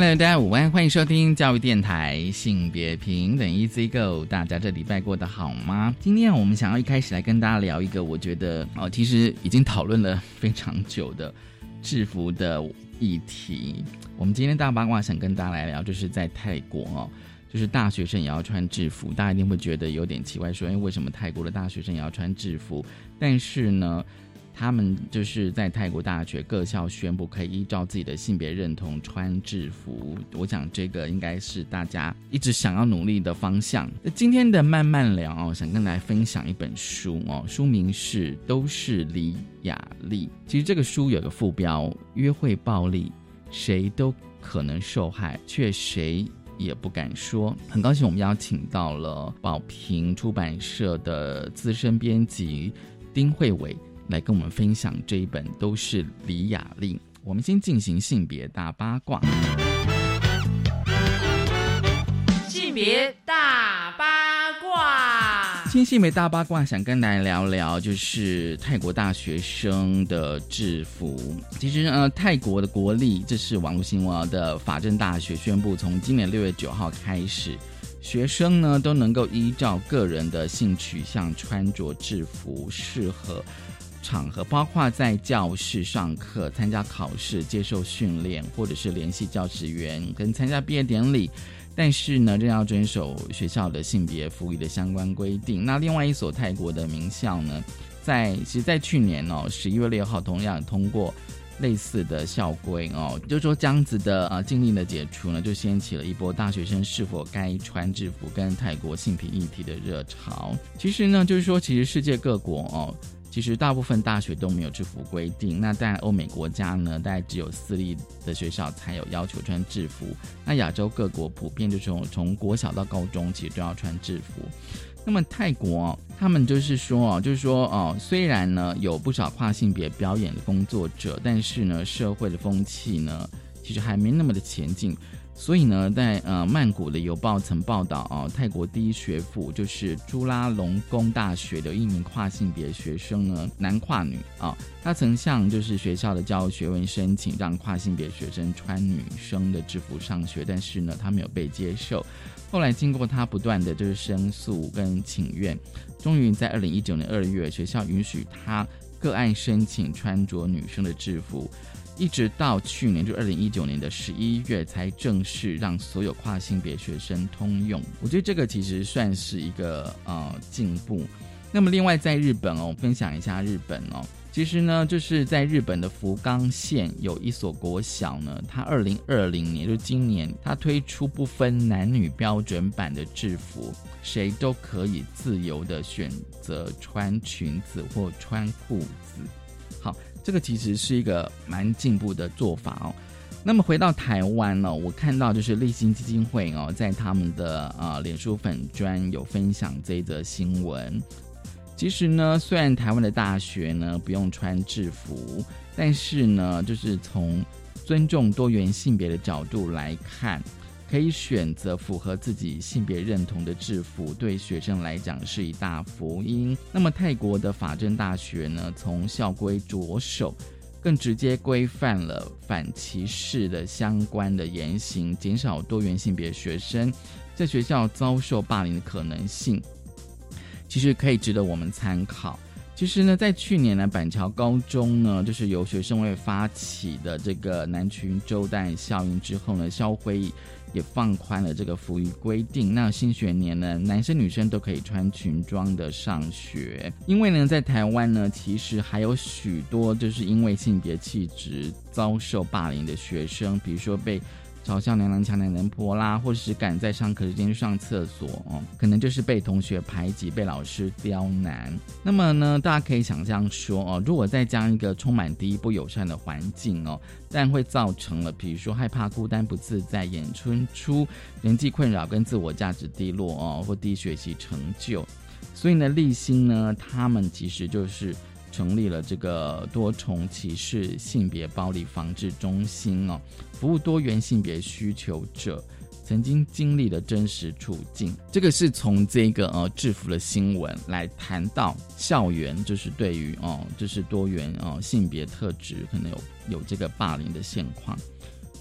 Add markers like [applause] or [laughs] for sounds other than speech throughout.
Hello，大家午安，欢迎收听教育电台性别平等 Easy Go。大家这礼拜过得好吗？今天我们想要一开始来跟大家聊一个，我觉得哦，其实已经讨论了非常久的制服的议题。我们今天大八卦想跟大家来聊，就是在泰国哦，就是大学生也要穿制服，大家一定会觉得有点奇怪，说，哎，为什么泰国的大学生也要穿制服？但是呢？他们就是在泰国大学各校宣布可以依照自己的性别认同穿制服，我想这个应该是大家一直想要努力的方向。那今天的慢慢聊哦，想跟大家分享一本书哦，书名是《都是李雅丽》。其实这个书有个副标：约会暴力，谁都可能受害，却谁也不敢说。很高兴我们邀请到了宝瓶出版社的资深编辑丁慧伟。来跟我们分享这一本都是李雅丽。我们先进行性别大八卦。性别大八卦，今天性别大八卦想跟大家聊聊，就是泰国大学生的制服。其实呃，泰国的国立这是网络新闻的法政大学宣布，从今年六月九号开始，学生呢都能够依照个人的性取向穿着制服，适合。场合包括在教室上课、参加考试、接受训练，或者是联系教职员跟参加毕业典礼，但是呢，仍要遵守学校的性别福利的相关规定。那另外一所泰国的名校呢，在其实，在去年哦，十一月六号同样通过类似的校规哦，就说这样子的啊禁令的解除呢，就掀起了一波大学生是否该穿制服跟泰国性别议题的热潮。其实呢，就是说，其实世界各国哦。其实大部分大学都没有制服规定，那在欧美国家呢，大概只有私立的学校才有要求穿制服。那亚洲各国普遍就是从从国小到高中其实都要穿制服。那么泰国他们就是说哦，就是说哦，虽然呢有不少跨性别表演的工作者，但是呢社会的风气呢其实还没那么的前进。所以呢，在呃曼谷的邮报曾报道啊，泰国第一学府就是朱拉隆功大学的一名跨性别学生呢，男跨女啊，他曾向就是学校的教育学问申请让跨性别学生穿女生的制服上学，但是呢，他没有被接受。后来经过他不断的就是申诉跟请愿，终于在二零一九年二月，学校允许他个案申请穿着女生的制服。一直到去年，就二零一九年的十一月，才正式让所有跨性别学生通用。我觉得这个其实算是一个呃进步。那么，另外在日本哦，分享一下日本哦，其实呢，就是在日本的福冈县有一所国小呢，它二零二零年就今年，它推出不分男女标准版的制服，谁都可以自由的选择穿裙子或穿裤子。这个其实是一个蛮进步的做法哦。那么回到台湾呢，我看到就是立新基金会哦，在他们的呃脸书粉专有分享这一则新闻。其实呢，虽然台湾的大学呢不用穿制服，但是呢，就是从尊重多元性别的角度来看。可以选择符合自己性别认同的制服，对学生来讲是一大福音。那么泰国的法政大学呢，从校规着手，更直接规范了反歧视的相关的言行，减少多元性别学生在学校遭受霸凌的可能性，其实可以值得我们参考。其实呢，在去年呢，板桥高中呢，就是由学生会发起的这个男群周代效应之后呢，校徽。也放宽了这个服役规定，那新学年呢，男生女生都可以穿裙装的上学。因为呢，在台湾呢，其实还有许多就是因为性别气质遭受霸凌的学生，比如说被嘲笑娘娘腔、娘娘婆啦，或者是赶在上课时间去上厕所哦，可能就是被同学排挤、被老师刁难。那么呢，大家可以想象说哦，如果再将一个充满敌意、不友善的环境哦，但会造成了，比如说害怕、孤单、不自在、演春出人际困扰跟自我价值低落哦，或低学习成就。所以呢，立心呢，他们其实就是成立了这个多重歧视性别暴力防治中心哦，服务多元性别需求者曾经经历的真实处境。这个是从这个呃制服的新闻来谈到校园，就是对于哦，就是多元哦性别特质可能有有这个霸凌的现况。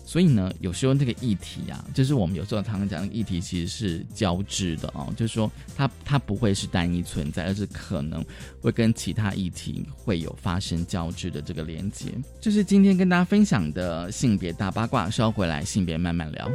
所以呢，有时候那个议题啊，就是我们有时候常常讲，的议题其实是交织的哦，就是说它它不会是单一存在，而是可能会跟其他议题会有发生交织的这个连接。这是今天跟大家分享的性别大八卦，稍回来性别慢慢聊。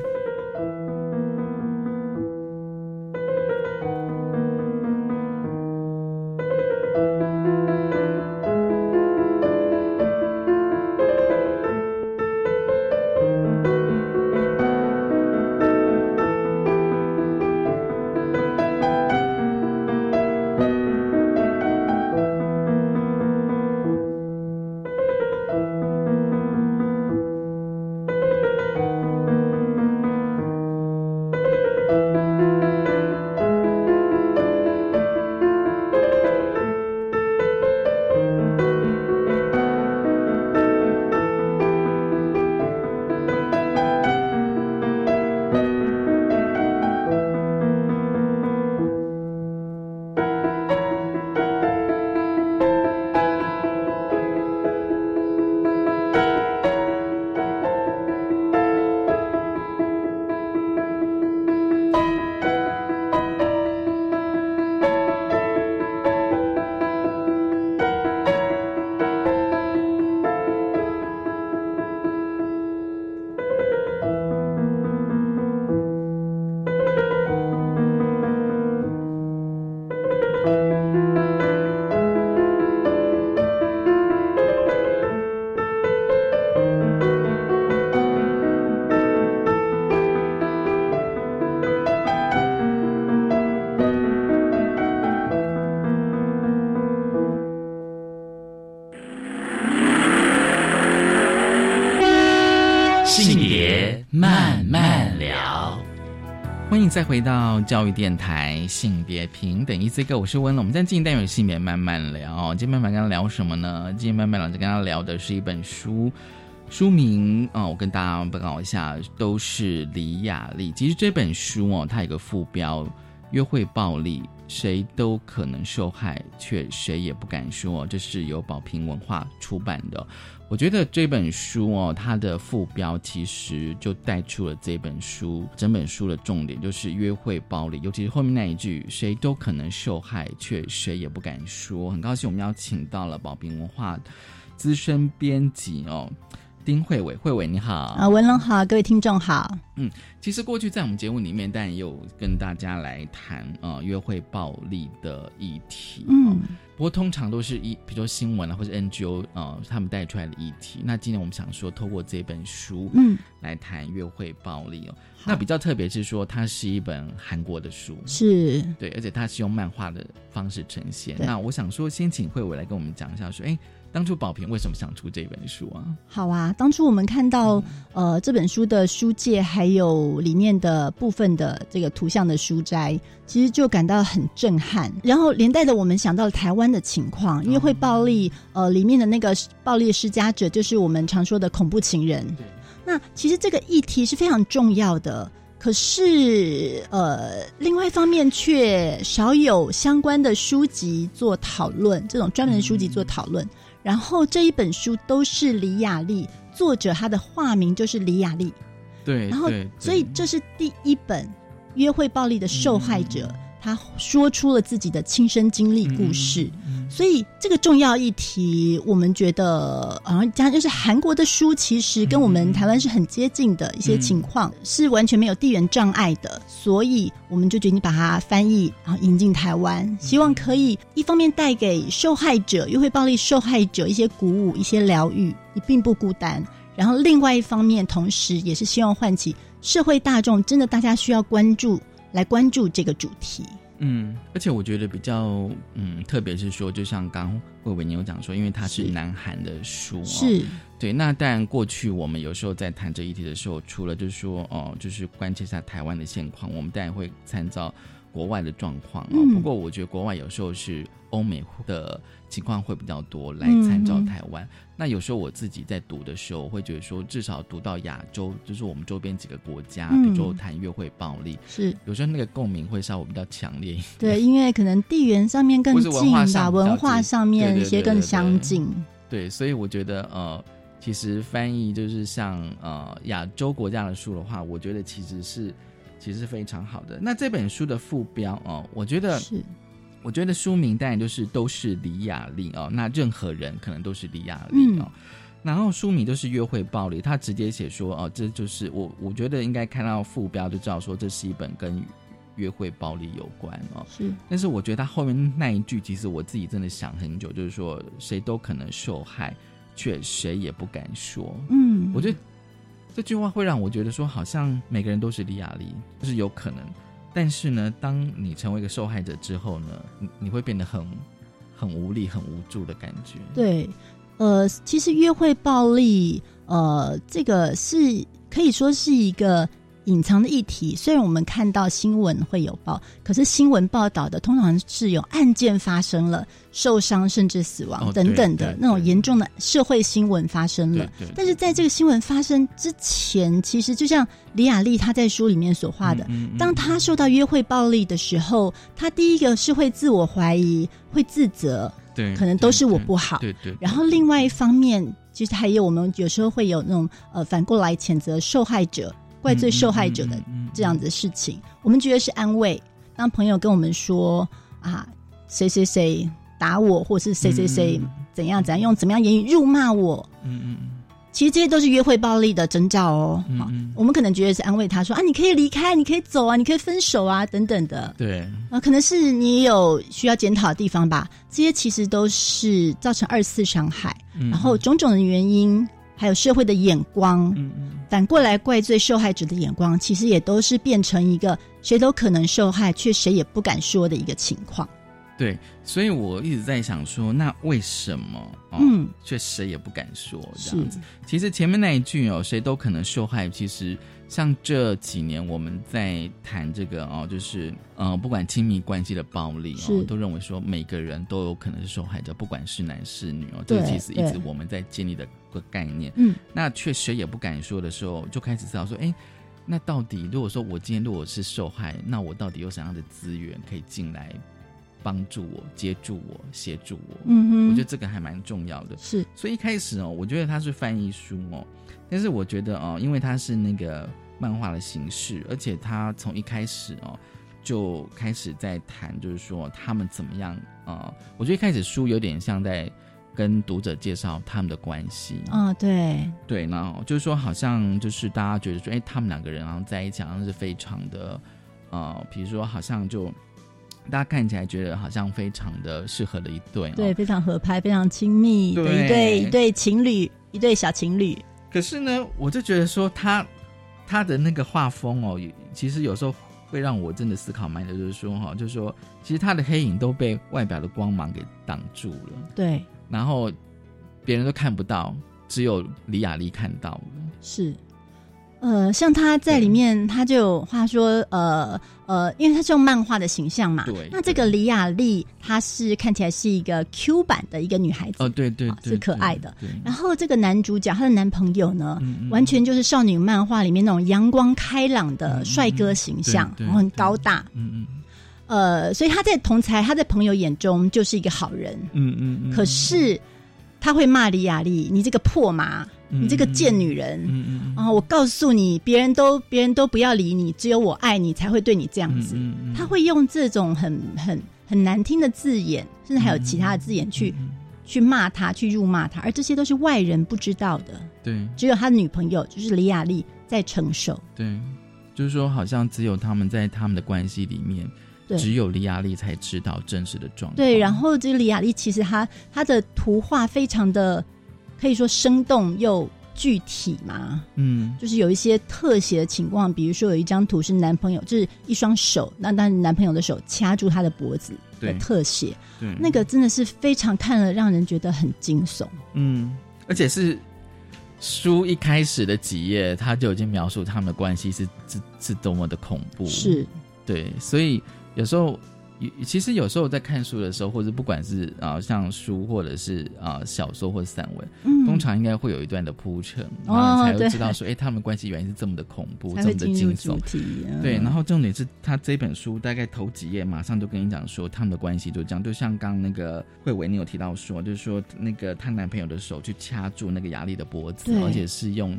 回到教育电台性别平等一 C 哥，我是温龙。我们在进单元性别慢慢聊，今天慢慢跟他聊什么呢？今天慢慢老师跟他聊的是一本书，书名啊、我跟大家报告一下，都是李雅丽。其实这本书哦，它有个副标：约会暴力，谁都可能受害，却谁也不敢说。这是由宝瓶文化出版的。我觉得这本书哦，它的副标其实就带出了这本书整本书的重点，就是约会暴力，尤其是后面那一句“谁都可能受害，却谁也不敢说”。很高兴我们邀请到了宝瓶文化资深编辑哦，丁慧伟，慧伟你好啊，文龙好，各位听众好。嗯其实过去在我们节目里面，当然也有跟大家来谈呃约会暴力的议题，嗯，不过通常都是一，比如说新闻啊，或者 NGO 呃他们带出来的议题。那今天我们想说，透过这本书，嗯，来谈约会暴力哦。那比较特别是说，它是一本韩国的书，是对，而且它是用漫画的方式呈现。那我想说，先请慧伟来跟我们讲一下，说，哎，当初宝平为什么想出这本书啊？好啊。当初我们看到呃这本书的书界，还有里面的部分的这个图像的书斋，其实就感到很震撼。然后连带的，我们想到了台湾的情况，因为会暴力，呃，里面的那个暴力施加者就是我们常说的恐怖情人。对，那其实这个议题是非常重要的，可是呃，另外一方面却少有相关的书籍做讨论，这种专门的书籍做讨论。然后这一本书都是李雅丽，作者她的化名就是李雅丽，对，然后所以这是第一本约会暴力的受害者，他说出了自己的亲身经历故事。所以这个重要议题，我们觉得，好像加就是韩国的书，其实跟我们台湾是很接近的一些情况，是完全没有地缘障碍的。所以我们就决定把它翻译，然后引进台湾，希望可以一方面带给受害者、约会暴力受害者一些鼓舞、一些疗愈，你并不孤单。然后另外一方面，同时也是希望唤起社会大众，真的大家需要关注，来关注这个主题。嗯，而且我觉得比较嗯，特别是说，就像刚魏伟你有讲说，因为它是是南韩的书、哦，是，对。那当然，过去我们有时候在谈这议题的时候，除了就是说哦，就是关切一下台湾的现况，我们当然会参照国外的状况哦。嗯不过我觉得国外有时候是欧美的情况会比较多来参照嗯台湾。那有时候我自己在读的时候，我会觉得说，至少读到亚洲，就是我们周边几个国家，嗯比如说谈约会暴力，是有时候那个共鸣会稍微比较强烈一点。[laughs] 对，因为可能地缘上面更近吧，文化上面一些更相近。对，所以我觉得呃，其实翻译就是像呃亚洲国家的书的话，我觉得其实是其实是非常好的。那这本书的副标哦，我觉得是，我觉得书名当然就是都是李雅丽哦，那任何人可能都是李雅丽哦。然后书名就是约会暴力，他直接写说哦，这就是我我觉得应该看到副标就知道说这是一本跟约会暴力有关哦。是，但是我觉得他后面那一句，其实我自己真的想很久，就是说谁都可能受害，却谁也不敢说。嗯，我觉得这句话会让我觉得说，好像每个人都是李雅丽，就是有可能。但是呢，当你成为一个受害者之后呢，你你会变得很很无力、很无助的感觉。对，呃，其实约会暴力，呃，这个是可以说是一个隐藏的议题。虽然我们看到新闻会有报，可是新闻报道的通常是有案件发生了、受伤甚至死亡哦等等的那种对严重的社会新闻发生了但是在这个新闻发生之前，其实就像李雅丽她在书里面所画的，嗯嗯嗯当她受到约会暴力的时候，她第一个是会自我怀疑，会自责，对，可能都是我不好。对对。对然后另外一方面，其实还有我们有时候会有那种呃反过来谴责受害者、怪罪受害者的这样子的事情，我们觉得是安慰。当朋友跟我们说啊，谁谁谁打我，或是谁谁谁怎样怎样用怎么样言语辱骂我，嗯嗯嗯其实这些都是约会暴力的征兆哦。好嗯嗯我们可能觉得是安慰他说啊，你可以离开，你可以走啊，你可以分手啊，等等的。对，啊，可能是你也有需要检讨的地方吧。这些其实都是造成二次伤害，嗯然后种种的原因，还有社会的眼光，嗯嗯反过来怪罪受害者的眼光，其实也都是变成一个谁都可能受害，却谁也不敢说的一个情况。对，所以我一直在想说，那为什么？哦、嗯，却谁也不敢说这样子。其实前面那一句哦，谁都可能受害。其实像这几年我们在谈这个哦，就是呃，不管亲密关系的暴力哦是，都认为说每个人都有可能是受害者，不管是男是女哦。这对个其实一直我们在建立的个概念。嗯，那却谁也不敢说的时候，就开始思考说，哎。那到底，如果说我今天如果是受害，那我到底有什么样的资源可以进来帮助我、接住我、协助我？嗯哼，我觉得这个还蛮重要的。是所以一开始哦，我觉得他是翻译书哦，但是我觉得哦，因为他是那个漫画的形式，而且他从一开始哦就开始在谈，就是说他们怎么样啊、呃我觉得一开始书有点像在跟读者介绍他们的关系，啊、对，对，然后就是说好像就是大家觉得说，哎，他们两个人好像在一起，好像是非常的呃，比如说好像就。大家看起来觉得好像非常的适合的一对、哦，对，非常合拍，非常亲密的一对对一对情侣，一对小情侣。可是呢，我就觉得说他他的那个画风哦，其实有时候会让我真的思考蛮久，就是说哈、就是说其实他的黑影都被外表的光芒给挡住了，对，然后别人都看不到，只有李雅丽看到了。是，呃，像他在里面，他就有话说，呃呃，因为他是用漫画的形象嘛，对那这个李雅丽，她是看起来是一个 Q 版的一个女孩子，哦，对对对，啊是可爱的对。然后这个男主角，她的男朋友呢，完全就是少女漫画里面那种阳光开朗的帅哥形象，然后很高大，嗯嗯。呃，所以他在同才，他在朋友眼中就是一个好人。嗯嗯嗯，可是他会骂李雅丽：“你这个破麻，你这个贱女人。嗯嗯嗯啊！我告诉你，别人都别人都不要理你，只有我爱你才会对你这样子。他会用这种很很很难听的字眼，甚至还有其他的字眼去、嗯去骂他，去辱骂他，而这些都是外人不知道的，对只有他的女朋友就是李雅丽在承受。对，就是说好像只有他们在他们的关系里面，对只有李雅丽才知道真实的状况。对，然后这个李雅丽其实她她的图画非常的可以说生动又具体嘛，嗯。就是有一些特写的情况，比如说有一张图是男朋友，就是一双手，那但是男朋友的手掐住他的脖子的对。特写，对，那个真的是非常看了让人觉得很惊悚。嗯，而且是书一开始的几页，他就已经描述他们的关系是是是多么的恐怖，是，对，所以有时候。其实有时候在看书的时候，或者不管是啊、像书或者是啊、小说或者散文，嗯，通常应该会有一段的铺陈，才会知道说，哎、他们关系原来是这么的恐怖，才这么的惊悚。对，然后重点是他这本书大概头几页，马上就跟你讲说他们的关系就这样，就像刚刚那个慧伟你有提到说，就是说那个她男朋友的手去掐住那个雅丽的脖子，而且是用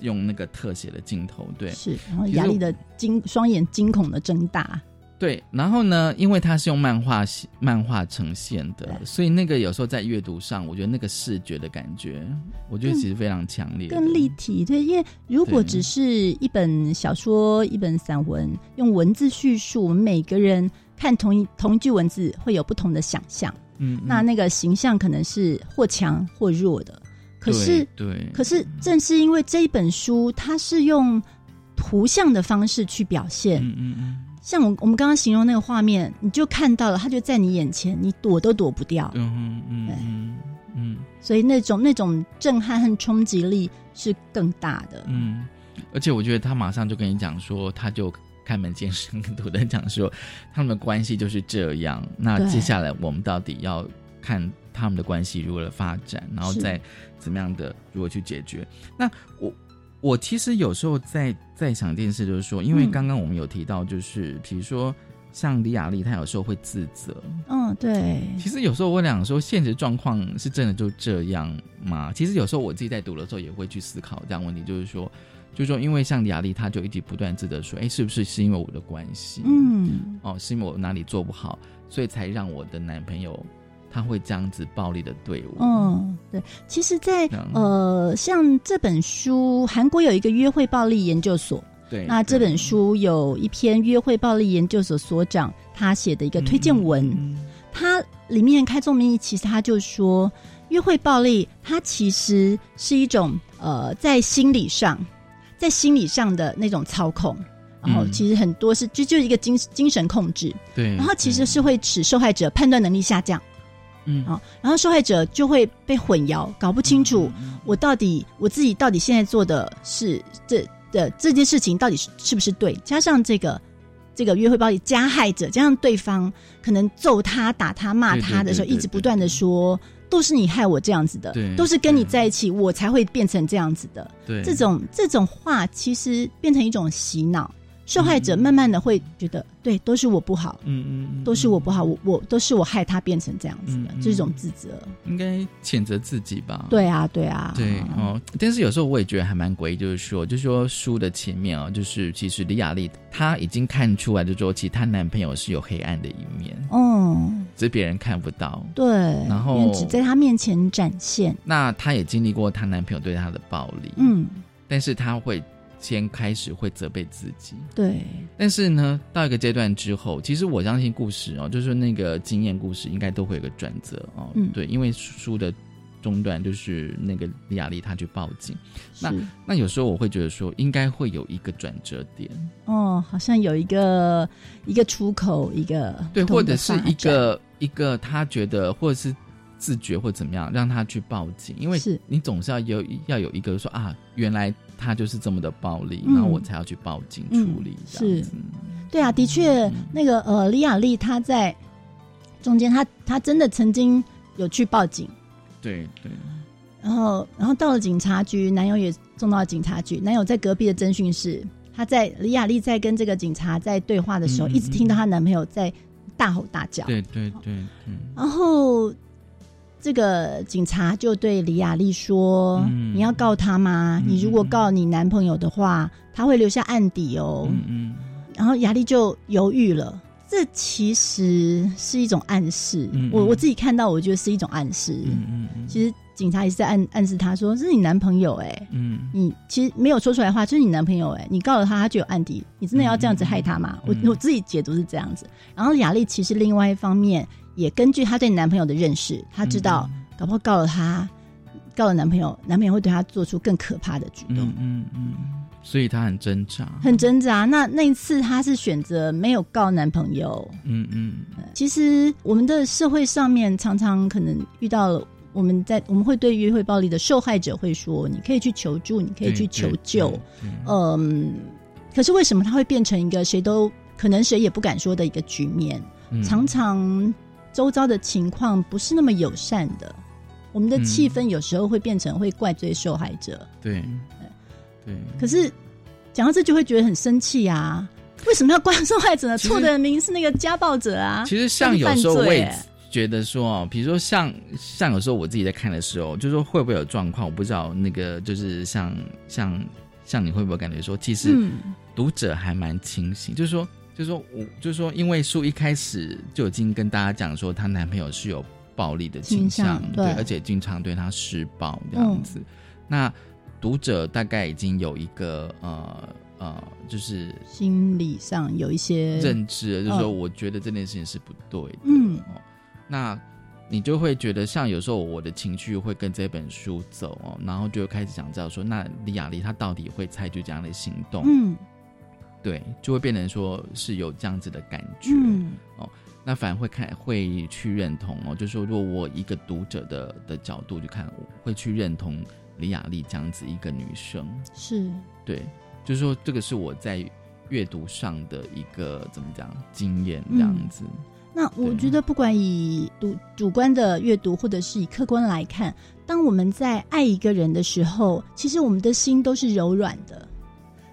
用那个特写的镜头，对是，然后其实雅丽的惊双眼惊恐的睁大，对。然后呢，因为它是用漫画漫画呈现的，所以那个有时候在阅读上，我觉得那个视觉的感觉，我觉得其实非常强烈，更立体。对，因为如果只是一本小说、一本散文，用文字叙述，我们每个人看同一同一句文字会有不同的想象，嗯，嗯那那个形象可能是或强或弱的。可是，对对可是正是因为这一本书，它是用图像的方式去表现，嗯嗯嗯像我我们刚刚形容那个画面，你就看到了，它就在你眼前，你躲都躲不掉。嗯嗯嗯嗯所以那种那种震撼和冲击力是更大的。嗯，而且我觉得他马上就跟你讲说，他就开门见山跟读的讲说，他们的关系就是这样。那接下来我们到底要看他们的关系如何的发展，然后再怎么样的如何去解决。那我我其实有时候在在想一件事，就是说，因为嗯刚刚我们有提到，就是比如说像李雅丽，她有时候会自责。嗯，对，其实有时候我想说，现实状况是真的就这样吗？其实有时候我自己在读的时候也会去思考这样的问题，就是说，就是说，因为像李雅丽，她就一直不断自责说，哎，是不是是因为我的关系？，嗯，哦，是因为我哪里做不好，所以才让我的男朋友他会这样子暴力的对我。嗯，对。其实在，呃，像这本书，韩国有一个约会暴力研究所，对，那这本书有一篇约会暴力研究所所长他写的一个推荐文，嗯。他里面开宗明义，其实他就说，约会暴力它其实是一种呃，在心理上，在心理上的那种操控。然后嗯。其实很多是就就是一个精精神控制，对，然后其实是会使受害者判断能力下降，嗯。啊，然后受害者就会被混淆，搞不清楚嗯我到底我自己到底现在做的是这的这件事情到底是是不是对，加上这个这个约会暴力加害者，加上对方可能揍他、打他、骂他的时候，一直不断的说。都是你害我这样子的，都是跟你在一起，我才会变成这样子的。对。这种这种话，其实变成一种洗脑，受害者嗯慢慢的会觉得，对，都是我不好，嗯嗯嗯，都是我不好，我我都是我害他变成这样子的，这种自责。应该谴责自己吧？对啊，对啊，对哦，但是有时候我也觉得还蛮诡异，就是说，就是说书的前面啊、就是其实李雅丽她已经看出来，就是说，其实她男朋友是有黑暗的一面，嗯，只是别人看不到。对，然后只在她面前展现，那她也经历过她男朋友对她的暴力，，嗯，但是她会先开始会责备自己，对，但是呢，到一个阶段之后，其实我相信故事哦，就是那个经验故事应该都会有个转折哦，嗯。对，因为书的中段就是那个李雅丽她去报警。那那有时候我会觉得说，应该会有一个转折点，哦，好像有一个一个出口，一个对，或者是一个一个他觉得，或者是自觉或怎么样，让他去报警，因为是。你总是要有要有一个说啊，原来他就是这么的暴力，嗯。然后我才要去报警嗯处理，这样是。子。对啊，的确，嗯那个呃，李雅丽她在中间，她她真的曾经有去报警，对对，然后然后到了警察局，男友也送到了警察局，男友在隔壁的侦讯室，她在李雅丽在跟这个警察在对话的时候，一直听到她男朋友在大吼大叫，对对对对，然后这个警察就对李雅丽说：“嗯你要告他吗？嗯你如果告你男朋友的话，他会留下案底哦。嗯嗯然后雅丽就犹豫了。这其实是一种暗示，嗯嗯我我自己看到，我觉得是一种暗示。其实警察也是在暗暗示他说：“这是你男朋友哎、嗯你其实没有说出来的话，就是你男朋友哎、你告了他，他就有案底，你真的要这样子害他吗？我我自己解读是这样子。然后雅丽其实另外一方面也根据她对男朋友的认识，她知道、搞不好告了她，告了男朋友，男朋友会对她做出更可怕的举动，嗯嗯嗯，所以她很挣扎，很挣扎。那那一次她是选择没有告男朋友。嗯嗯其实我们的社会上面常常可能遇到了，我们在我们会对约会暴力的受害者会说，你可以去求助，你可以去求救。嗯，可是为什么它会变成一个谁都可能谁也不敢说的一个局面？嗯常常周遭的情况不是那么友善的，我们的气氛有时候会变成会怪罪受害者。对对，可是讲到这就会觉得很生气啊！为什么要怪受害者呢？错的人明明是那个家暴者啊！其实像有时候我也觉得说哦，比如说像像有时候我自己在看的时候，就说会不会有状况，我不知道那个就是像像像你会不会感觉说，其实嗯读者还蛮清醒，就是说就是说我就是说，因为书一开始就已经跟大家讲说，她男朋友是有暴力的倾倾向对而且经常对她施暴这样子。那读者大概已经有一个呃呃，就是心理上有一些认知了，就是说，嗯我觉得这件事情是不对的。嗯哦，那你就会觉得，像有时候我的情绪会跟这本书走哦，然后就会开始想知道说，那李雅丽她到底会采取怎样的行动？嗯对，就会变成说是有这样子的感觉。嗯那反而会看会去认同哦，就是说，如果我一个读者的的角度去看，我会去认同李雅丽这样子一个女生。是对，就是说这个是我在阅读上的一个怎么讲经验这样子。那我对觉得，不管以主主观的阅读，或者是以客观来看，当我们在爱一个人的时候，其实我们的心都是柔软的。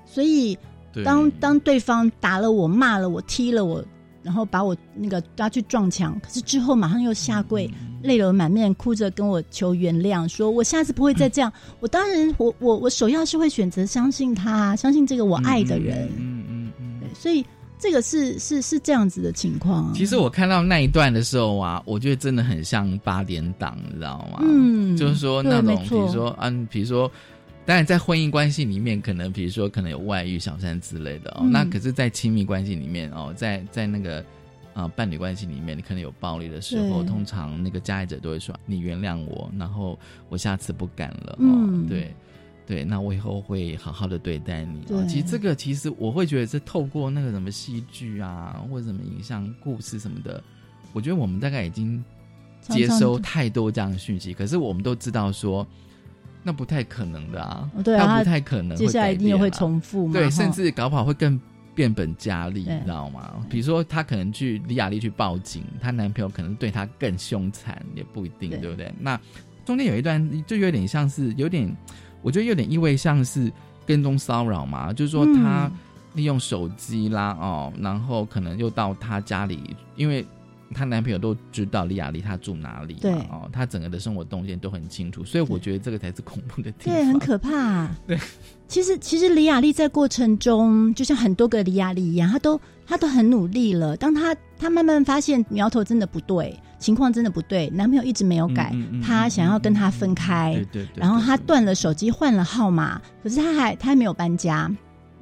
所以，对，当当对方打了我、骂了我、踢了我，然后把我那个抓去撞墙，可是之后马上又下跪，泪流满面，哭着跟我求原谅，说我下次不会再这样。我当然，我我我首要是会选择相信他，相信这个我爱的人。嗯嗯嗯对，所以这个是是是这样子的情况。其实我看到那一段的时候啊，我觉得真的很像八点档，你知道吗？嗯就是说那种，比如说嗯，比如说。当然，在婚姻关系里面，可能比如说可能有外遇、小三之类的哦。嗯那可是，在亲密关系里面哦，在在那个呃伴侣关系里面，你可能有暴力的时候，通常那个加害者都会说：“你原谅我，然后我下次不敢了。”哦，嗯对对，那我以后会好好的对待你。哦其实这个其实我会觉得是透过那个什么戏剧啊，或者什么影像故事什么的，我觉得我们大概已经接收太多这样的讯息，可是我们都知道说。那不太可能的啊，哦对啊那不太可能接下来一定又会重复嘛？对，甚至搞不好会更变本加厉，你知道吗？比如说，她可能去李雅丽去报警，她男朋友可能对她更凶残，也不一定，对对不对？那中间有一段就有点像是有点，我觉得有点意味像是跟踪骚扰嘛，就是说嗯她利用手机啦，哦，然后可能又到她家里，因为。她男朋友都知道李雅丽她住哪里，对哦，她整个的生活动线都很清楚，所以我觉得这个才是恐怖的地方。对，很可怕。[laughs] 对，其实其实李雅丽在过程中，就像很多个李雅丽一样，她都她都很努力了。当她她慢慢发现苗头真的不对，情况真的不对，男朋友一直没有改，嗯嗯嗯她想要跟他分开，对对对，然后她，断了手机，换了号码，可是她还她还没有搬家，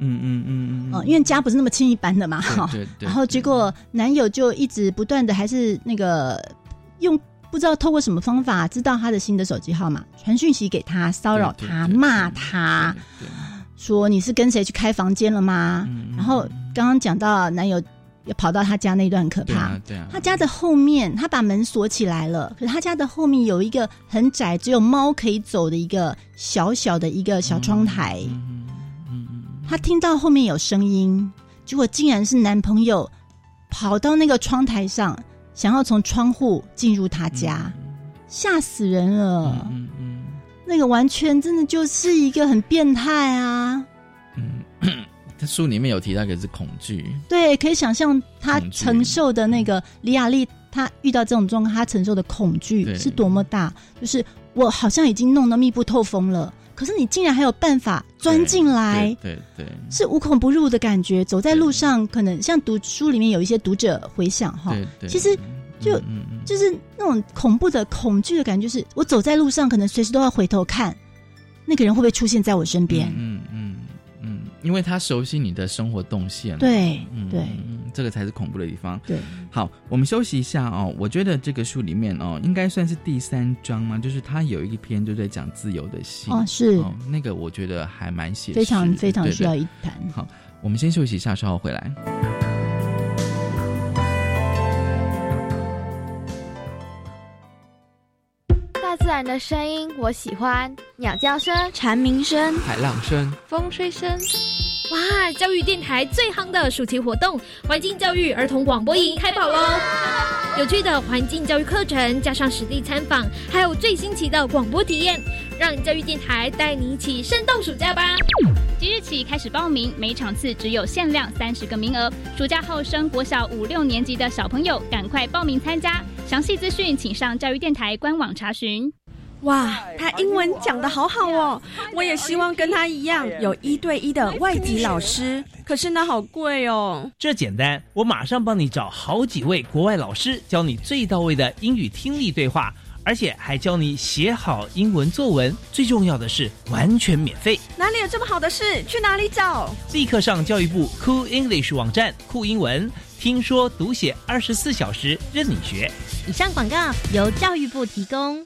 嗯嗯嗯嗯嗯、因为家不是那么轻易搬的嘛，哈。然后结果男友就一直不断的还是那个用不知道透过什么方法知道他的新的手机号码，传讯息给他，骚扰他，骂他，说你是跟谁去开房间了吗？嗯然后刚刚讲到男友也跑到他家那一段很可怕。对啊对啊，他家的后面，他把门锁起来了。可是他家的后面有一个很窄，只有猫可以走的一个小小的一个小窗台。嗯嗯嗯嗯他听到后面有声音，结果竟然是男朋友跑到那个窗台上，想要从窗户进入她家，吓死人了！嗯嗯那个完全真的就是一个很变态啊！嗯嗯，他 [clears throat] 书里面有提到一个是恐惧，对，可以想象他承受的那个李雅丽，她遇到这种状况，她承受的恐惧是多么大。就是我好像已经弄得密不透风了，可是你竟然还有办法钻进来，对对对，是无孔不入的感觉。走在路上，可能像读书里面有一些读者回想哈，对对，其实就嗯嗯嗯。就是那种恐怖的恐惧的感觉，就是我走在路上，可能随时都要回头看，那个人会不会出现在我身边？嗯嗯嗯。嗯，因为他熟悉你的生活动线嘛，对嗯对，嗯这个才是恐怖的地方。对，好，我们休息一下哦。我觉得这个书里面哦，应该算是第三章嘛，就是它有一篇就在讲自由的心哦，是哦，那个我觉得还蛮写非常非常需要一谈。好，我们先休息一下，稍后回来。大自然的声音我喜欢，鸟叫声、蝉鸣声、海浪声、风吹声。哇！教育电台最夯的暑期活动——环境教育儿童广播营开跑喽！有趣的环境教育课程，加上实地参访，还有最新奇的广播体验，让教育电台带你一起生动暑假吧！即日起开始报名，每场次只有限量三十个名额。暑假后升国小五六年级的小朋友，赶快报名参加。详细资讯请上教育电台官网查询。哇，他英文讲得好好哦！我也希望跟他一样有一对一的外籍老师，可是那好贵哦。这简单，我马上帮你找好几位国外老师，教你最到位的英语听力对话，而且还教你写好英文作文。最重要的是，完全免费。哪里有这么好的事？去哪里找？立刻上教育部 Cool English 网站酷英文，听说读写二十四小时任你学。以上广告由教育部提供。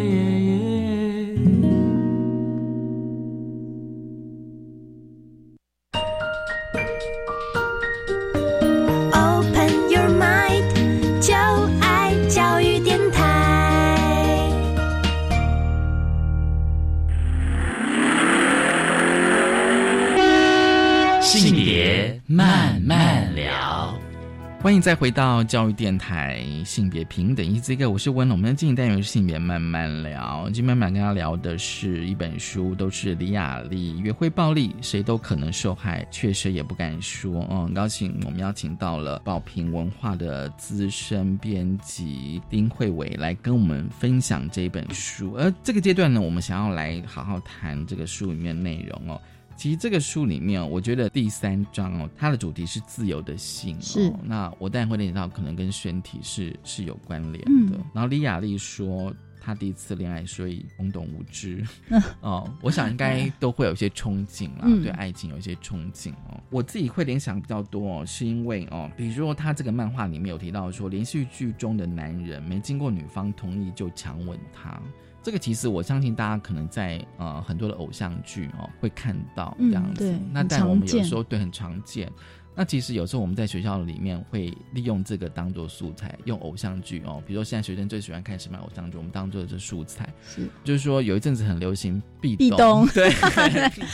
欢迎再回到教育电台性别平等一这个，我是温龙。我们的进行单元是性别慢慢聊。今天慢慢跟大家聊的是一本书，都是李雅丽《约会暴力，谁都可能受害，确实也不敢说》。嗯，很高兴我们邀请到了宝瓶文化的资深编辑丁慧伟来跟我们分享这本书。而这个阶段呢，我们想要来好好谈这个书里面内容哦。其实这个书里面，我觉得第三章哦，它的主题是自由的性、哦。是，那我当然会联想到可能跟身体是是有关联的。嗯、然后李雅丽说，她第一次恋爱，所以懵懂无知。嗯 [laughs] 哦，我想应该都会有一些憧憬啦，嗯、对爱情有一些憧憬哦。我自己会联想比较多哦，是因为哦，比如说他这个漫画里面有提到说，连续剧中的男人没经过女方同意就强吻她。这个其实我相信大家可能在呃很多的偶像剧哦会看到这样子，嗯、那但我们有时候对很常见。那其实有时候我们在学校里面会利用这个当做素材，用偶像剧哦，比如说现在学生最喜欢看什么偶像剧，我们当做这素材。是，就是说有一阵子很流行壁壁咚，对，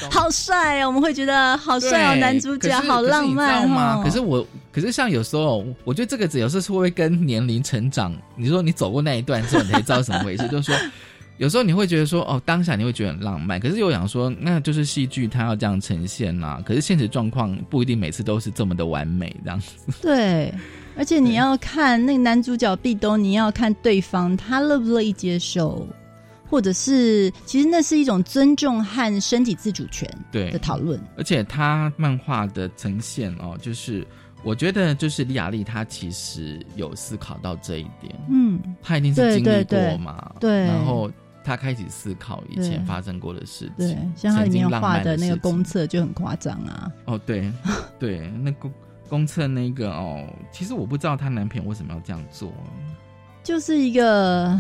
好帅哦，我们会觉得好帅哦，男主角好浪漫哦。可是我，可是像有时候，我觉得这个有时候是会跟年龄成长，你说你走过那一段之后，你才知道什么回事，就是说。有时候你会觉得说，哦，当下你会觉得很浪漫，可是又想说，那就是戏剧它要这样呈现呐、啊。可是现实状况不一定每次都是这么的完美，这样子。对，而且你要看那个男主角壁咚，你要看对方他乐不乐意接受，或者是其实那是一种尊重和身体自主权对的讨论。而且他漫画的呈现哦，就是我觉得就是李雅丽她其实有思考到这一点，嗯，她一定是经历过嘛，对，对然后。他开始思考以前发生过的事情，对，像他里面画的那个公厕就很夸张啊。哦，对，[laughs] 对，那公公厕那个哦，其实我不知道她男朋友为什么要这样做，就是一个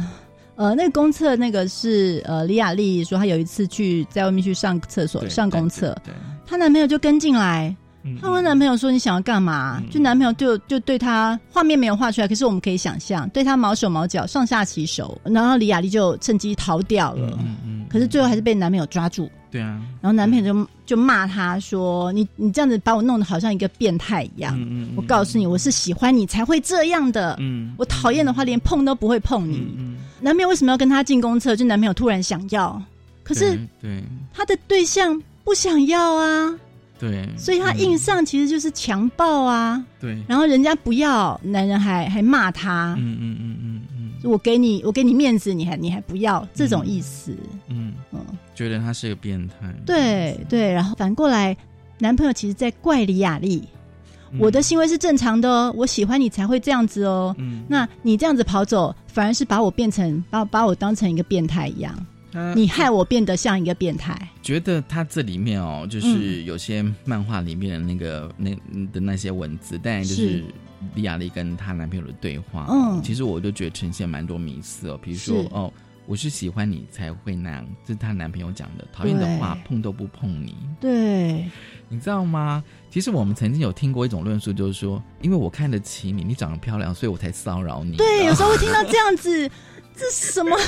呃，那个公厕那个是呃，李雅丽说她有一次去在外面去上厕所上公厕，对，她男朋友就跟进来。她问男朋友说：“你想要干嘛？”就男朋友就就对她画面没有画出来，可是我们可以想象，对她毛手毛脚，上下其手，然后李雅丽就趁机逃掉了。嗯嗯，可是最后还是被男朋友抓住。对啊，然后男朋友就就骂她说：“你你这样子把我弄得好像一个变态一样。嗯我告诉你，我是喜欢你才会这样的。嗯我讨厌的话，连碰都不会碰你。嗯男朋友为什么要跟她进公厕？就男朋友突然想要，可是对他的对象不想要啊，对，所以他硬上其实就是强暴啊。对，然后人家不要，男人还还骂他。嗯嗯嗯嗯嗯，我给你我给你面子，你还你还不要，这种意思。嗯嗯，觉得他是个变态。对对，然后反过来，男朋友其实在怪李雅丽。嗯我的行为是正常的哦，我喜欢你才会这样子哦。嗯那你这样子跑走，反而是把我变成把把我当成一个变态一样，他你害我变得像一个变态。觉得他这里面哦，嗯就是有些漫画里面的那个、那的那些文字，当然就是是莉亚丽跟她男朋友的对话。嗯其实我就觉得呈现蛮多迷思哦，比如说哦，我是喜欢你才会那样，这是她男朋友讲的，讨厌的话碰都不碰你。对，你知道吗？其实我们曾经有听过一种论述，就是说，因为我看得起你，你长得漂亮，所以我才骚扰你。对，有时候会听到这样子，这是什么？[laughs]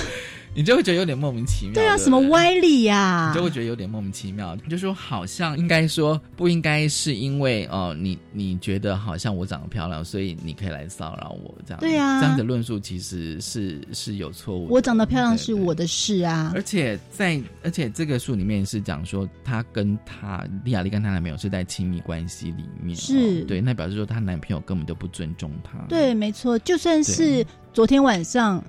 你就会觉得有点莫名其妙。对啊，不什么歪理呀、你就会觉得有点莫名其妙，就说好像应该说不应该是因为哦、你你觉得好像我长得漂亮，所以你可以来骚扰我这样。对啊这样的论述其实是是有错误的。我长得漂亮是我的事啊而。且在而且这个书里面是讲说，她跟她莉亚丽跟她男朋友是在亲密关系里面，是哦对，那表示说她男朋友根本就不尊重她。对，没错，就算是昨天晚上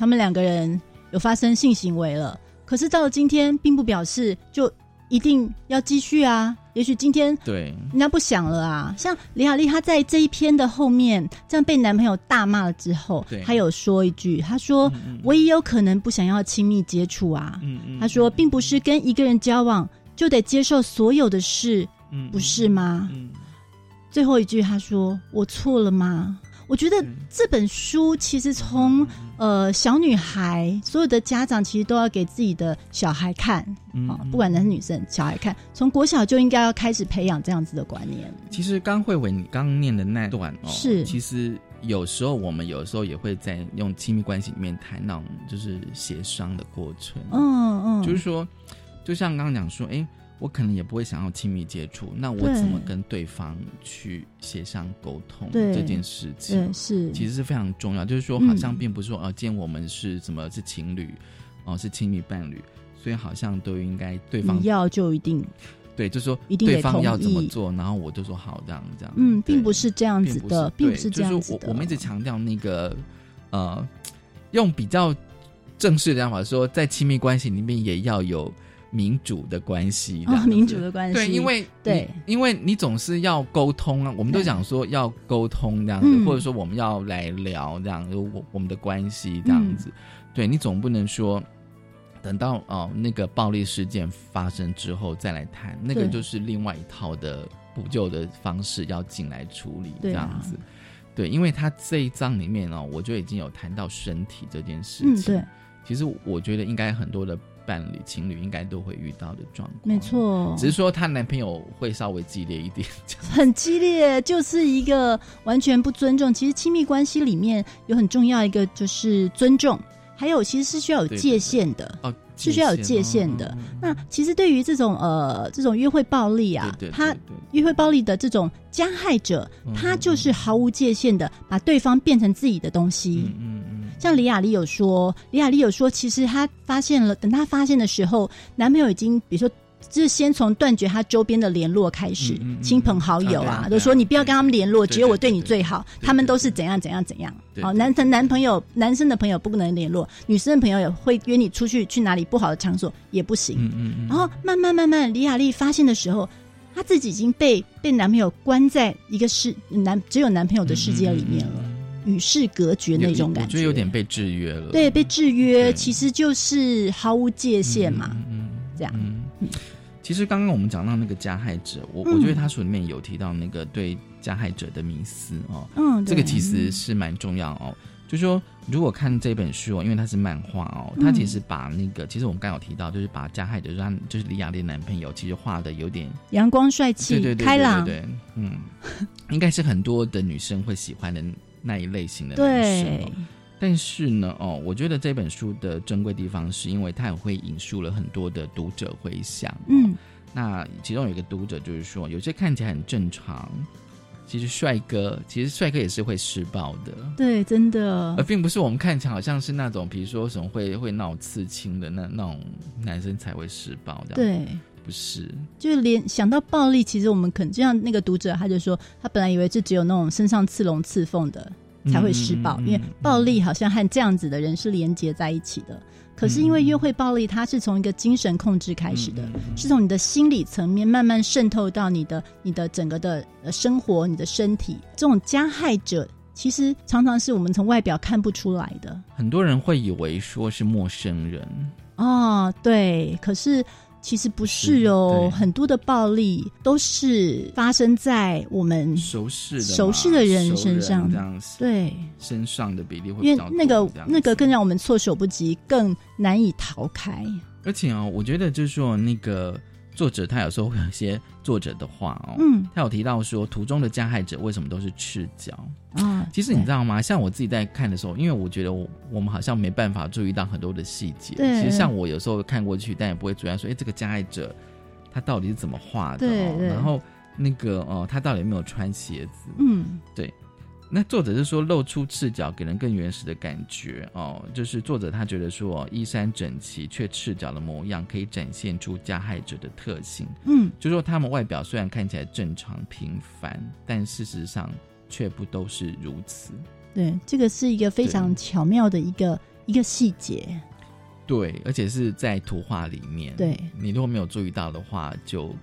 他们两个人有发生性行为了，可是到了今天，并不表示就一定要继续啊。也许今天对人家不想了啊。像李雅丽，她在这一篇的后面，这样被男朋友大骂了之后，她有说一句，她说：“我也有可能不想要亲密接触啊。”嗯嗯她说，并不是跟一个人交往就得接受所有的事，嗯不是吗？嗯最后一句，她说：“我错了吗？”我觉得这本书其实从呃小女孩，所有的家长其实都要给自己的小孩看，嗯啊、不管男生女生，小孩看，从国小就应该要开始培养这样子的观念。其实刚慧伟你刚念的那段哦，是。其实有时候我们有时候也会在用亲密关系里面谈那种就是协商的过程，嗯嗯，就是说，就像刚刚讲说，哎，我可能也不会想要亲密接触，那我怎么跟对方去协商沟通对这件事情？对是其实是非常重要。就是说，嗯好像并不是说，呃，今天我们是什么是情侣，哦、是亲密伴侣，所以好像都应该对方要就一定对，就是说一定对方要怎么做，然后我就说好，这样这样。嗯，并不是这样子的，并不是这样子的。就是我我们一直强调那个呃，用比较正式的讲法说，在亲密关系里面也要有民主的关系民主的关系，对，因为对，因为你总是要沟通啊，我们都讲说要沟通这样子，嗯。或者说我们要来聊这样，就我我们的关系这样子，嗯。对你总不能说。等到哦那个暴力事件发生之后再来谈，那个就是另外一套的补救的方式要进来处理这样子。对，因为他这一章里面哦，我就已经有谈到身体这件事嗯，情。对，其实我觉得应该很多的伴侣、情侣应该都会遇到的状况。没错，只是说她男朋友会稍微激烈一点。很激烈，就是一个完全不尊重。其实亲密关系里面有很重要一个就是尊重，还有其实是需要有界限的。哦，是需要有界限的。那其实对于这种呃这种约会暴力啊，对对对他约会暴力的这种加害者，嗯他就是毫无界限的把对方变成自己的东西。像李雅丽有说，李雅丽有说，其实她发现了，等她发现的时候，男朋友已经比如说。就是先从断绝他周边的联络开始，亲朋好友啊，都说你不要跟他们联络，只有我对你最好，他们都是怎样怎样怎样。哦，男生男朋友男生的朋友不能联络，女生的朋友也会约你出去去哪里不好的场所也不行。嗯嗯嗯然后慢慢慢慢，李雅丽发现的时候，她自己已经被被男朋友关在一个世男只有男朋友的世界里面了，与世隔绝那种感我觉得有点被制约了。对，被制约其实就是毫无界限嘛，嗯，这样。嗯。其实刚刚我们讲到那个加害者，我、嗯。我觉得他书里面有提到那个对加害者的迷思哦，嗯对。这个其实是蛮重要哦。就说如果看这本书哦，因为它是漫画哦，嗯。它其实把那个，其实我们刚有提到，就是把加害者让就是李雅丽男朋友，其实画的有点阳光帅气、对对对开朗，对嗯，应该是很多的女生会喜欢的那一类型的男生。但是呢，哦，我觉得这本书的珍贵地方是因为它也会引述了很多的读者回想、哦。嗯，那其中有一个读者就是说，有些看起来很正常，其实帅哥，其实帅哥也是会施暴的。对，真的而，并不是我们看起来好像是那种，比如说什么会会闹刺青的那那种男生才会施暴这样。对。不是，就连想到暴力，其实我们可能就像那个读者，他就说，他本来以为这只有那种身上刺龙刺凤的才会施暴，嗯嗯嗯嗯因为暴力好像和这样子的人是连接在一起的。可是因为约会暴力，它是从一个精神控制开始的，是从你的心理层面慢慢渗透到你的你的整个的呃生活、你的身体。这种加害者，其实常常是我们从外表看不出来的。很多人会以为说是陌生人，哦，对，可是其实不是哦，很多的暴力都是发生在我们熟识的熟识的人身上。这样子，对，身上的比例会因为那个那个更让我们措手不及，更难以逃开。而且哦，我觉得就是说那个作者他有时候会有一些作者的话哦，嗯，他有提到说图中的加害者为什么都是赤脚啊其实你知道吗？像我自己在看的时候，因为我觉得我我们好像没办法注意到很多的细节。对其实像我有时候看过去，但也不会主要说，哎，这个加害者他到底是怎么画的、然后那个哦，他到底有没有穿鞋子？嗯，对。那作者是说露出赤脚给人更原始的感觉哦，就是作者他觉得说衣衫整齐却赤脚的模样可以展现出加害者的特性，嗯，就说他们外表虽然看起来正常平凡，但事实上却不都是如此。对，这个是一个非常巧妙的一个一个细节。对，而且是在图画里面，对你如果没有注意到的话，就会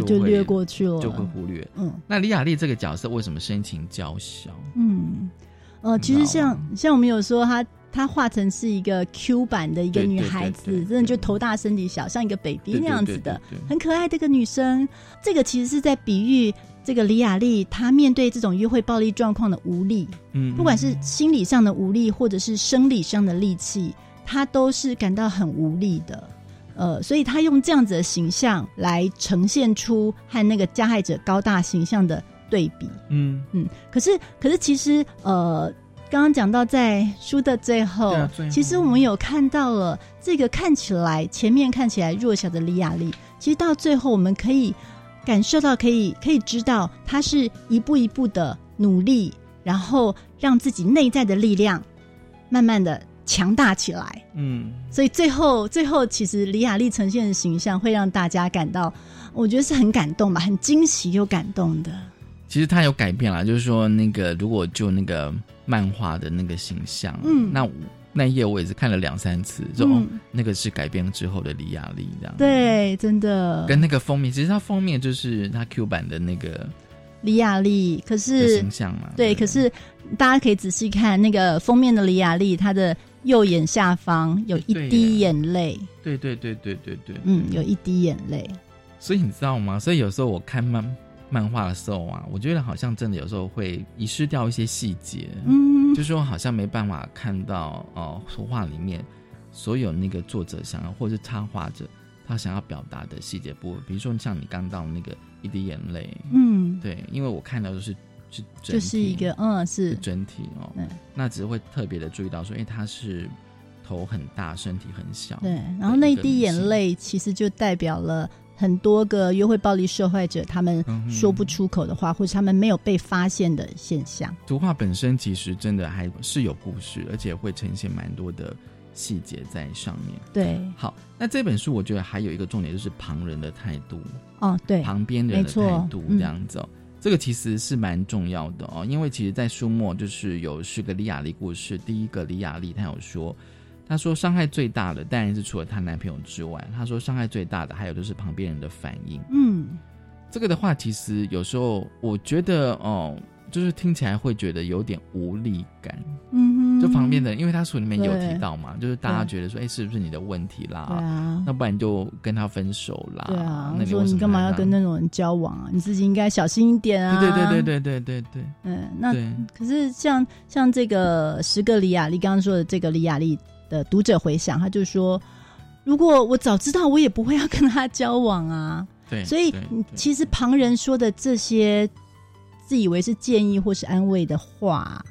就就略过去了就会忽略。嗯，那李雅丽这个角色为什么深情娇小？嗯，呃，其实像像我们有说她她画成是一个 Q 版的一个女对对对孩子，对真的就头大身体小，像一个 baby 那样子的很可爱的一个女生。这个其实是在比喻这个李雅丽她面对这种约会暴力状况的无力，嗯不管是心理上的无力，或者是生理上的力气，她都是感到很无力的。呃，所以他用这样子的形象来呈现出和那个加害者高大形象的对比。嗯嗯，可是可是其实呃，刚刚讲到在书的最后，啊最后其实我们有看到了这个看起来前面看起来弱小的李雅丽，其实到最后我们可以感受到，可以可以知道，她是一步一步的努力，然后让自己内在的力量慢慢的强大起来。嗯，所以最后最后，其实李雅丽呈现的形象会让大家感到，我觉得是很感动吧，很惊喜又感动的。其实他有改变啦，就是说那个如果就那个漫画的那个形象，嗯那那一页我也是看了两三次，就、嗯哦那个是改编之后的李雅丽这样。对，真的跟那个封面，其实它封面就是它 Q 版的那个李雅丽，可是形象嘛。对，可是大家可以仔细看那个封面的李雅丽，她的右眼下方有一滴眼泪，对对对对对对，嗯，有一滴眼泪。所以你知道吗？所以有时候我看漫漫画的时候啊，我觉得好像真的有时候会遗失掉一些细节，嗯。就是我好像没办法看到哦，图画里面所有那个作者想要或者是插画者他想要表达的细节部分，比如说像你刚到那个一滴眼泪，嗯。对，因为我看到的是就是一个嗯是。是整体哦，嗯那只是会特别的注意到说，哎，他是头很大，身体很小，对，然后那一滴眼泪其实就代表了很多个约会暴力受害者他们说不出口的话，或者他们没有被发现的现象。图画本身其实真的还是有故事，而且会呈现蛮多的细节在上面。对，好，那这本书我觉得还有一个重点就是旁人的态度，哦，对，旁边人的态度嗯。这样子哦。这个其实是蛮重要的哦，因为其实，在书末就是有是个李雅丽故事。第一个李雅丽，她有说，她说伤害最大的当然是除了她男朋友之外，她说伤害最大的还有就是旁边人的反应。嗯，这个的话，其实有时候我觉得哦，就是听起来会觉得有点无力感嗯哼。就旁边的因为他书里面有提到嘛就是大家觉得说哎是不是你的问题啦那不然就跟他分手啦对啊那种你干嘛要跟那种人交往啊？你自己应该小心一点啊。对对对对对对对。嗯那可是像像这个十个李雅丽刚刚说的这个李雅丽的读者回想他就说如果我早知道我也不会要跟他交往啊。对所以其实旁人说的这些自以为是建议或是安慰的话，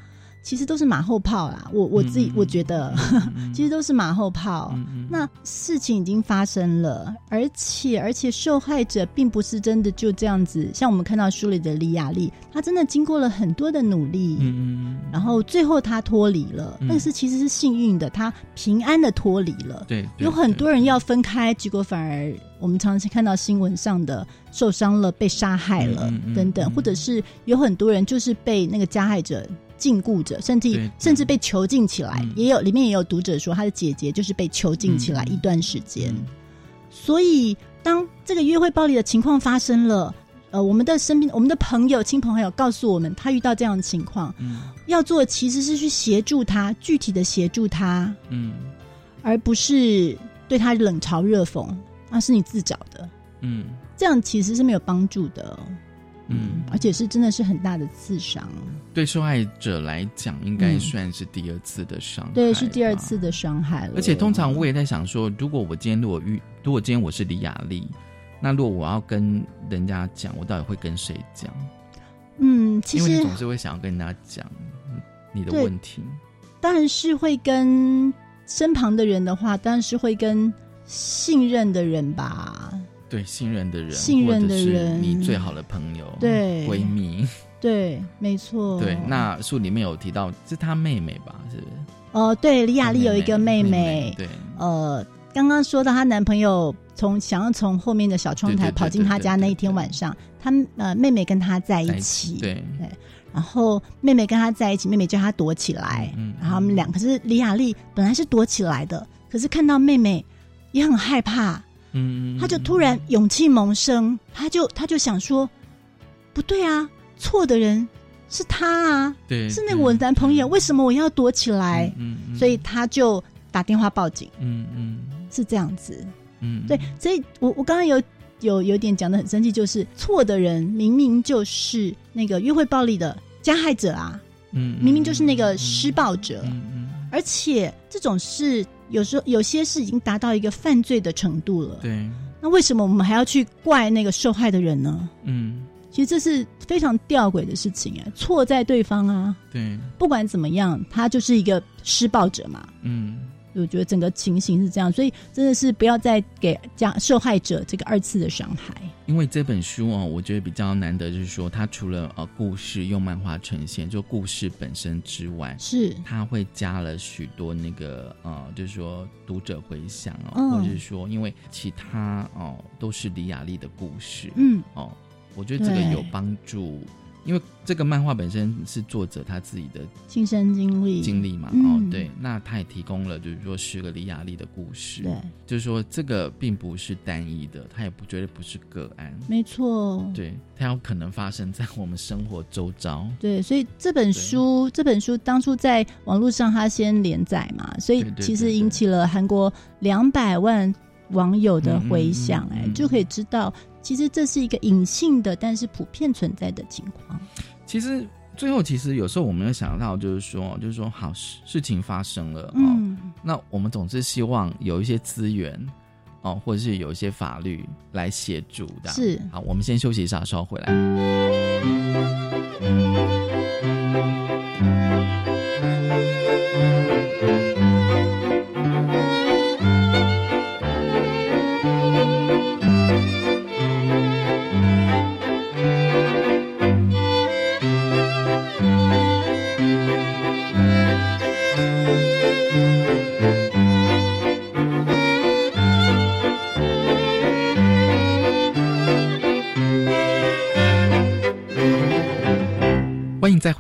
其实都是马后炮啦。我我自己、嗯我觉得，[laughs] 其实都是马后炮。那事情已经发生了，而且而且受害者并不是真的就这样子，像我们看到书里的李雅丽，她真的经过了很多的努力，嗯然后最后她脱离了，嗯但是其实是幸运的，她平安的脱离了。对，有很多人要分开，结果反而我们常常看到新闻上的受伤了、被杀害了、等等，或者是有很多人就是被那个加害者禁锢着，甚至甚至被囚禁起来。也有里面也有读者说，他的姐姐就是被囚禁起嗯。来一段时间。所以，当这个约会暴力的情况发生了。呃，我们的身边，我们的朋友、亲朋好友告诉我们，他遇到这样的情况，嗯。要做的其实是去协助他，具体的协助他，嗯。而不是对他冷嘲热讽，那是你自找的，嗯。这样其实是没有帮助的，嗯，而且是真的是很大的刺伤，对受害者来讲，应该嗯算是第二次的伤害，对，是第二。次的伤害了。而且通常我也在想说，如果我今天如果遇，如果今天我是李雅丽，那如果我要跟人家讲，我到底会跟谁讲？嗯，其因为你实总是会想要跟人家讲你的问题。当然是会跟身旁的人的话，当然是会跟信任的人吧。对信任的人，信任的人你最好的朋友，对闺蜜，[laughs] 对，没错。对。那书里面有提到是她妹妹吧？是不是？哦，对，李雅丽有一个妹妹妹，对，呃，刚刚说到她男朋友从想要从后面的小窗台跑进她家那一天晚上，她呃妹妹跟她在一起，对对，然后妹妹跟她在一起，妹妹叫她躲起来，嗯然后他们俩，可是李雅丽本来是躲起来的，可是看到妹妹也很害怕，嗯，他就突然勇气萌生，他就他就想说，不对啊，错的人是他啊，对是那个我男朋友，为什么我要躲起来？嗯嗯所以他就打电话报警，嗯嗯。是这样子。嗯，对，所以我我刚刚有有有点讲的很生气，就是错的人明明就是那个约会暴力的加害者啊，嗯，明明就是那个施暴者，嗯。而且这种事有时候有些事已经达到一个犯罪的程度了，对，那为什么我们还要去怪那个受害的人呢？嗯。其实这是非常吊诡的事情哎，错在对方啊，对，不管怎么样，他就是一个施暴者嘛。嗯我觉得整个情形是这样，所以真的是不要再给加受害者这个二次的伤害。因为这本书哦，我觉得比较难得，就是说它除了呃故事用漫画呈现，就故事本身之外，是。它会加了许多那个呃，就是说读者回想哦，嗯。或者是说因为其他哦都是李雅丽的故事，嗯。哦，我觉得这个有帮助，因为这个漫画本身是作者他自己的亲身经历。经历嘛，嗯。哦，对，那他也提供了就是说十个李雅丽的故事，对，就是说这个并不是单一的，他也不绝对不是个案，没错，对，它有可能发生在我们生活周遭，对，所以这本书这本书当初在网络上它先连载嘛，所以其实引起了韩国两百万网友的回响，哎、嗯嗯嗯就可以知道其实这是一个隐性的，但是普遍存在的情况。其实最后，其实有时候我们有想到，就是说，就是说，好事事情发生了，哦，嗯那我们总是希望有一些资源，哦，或者是有一些法律来协助的。是好，我们先休息一下，稍后回来。欢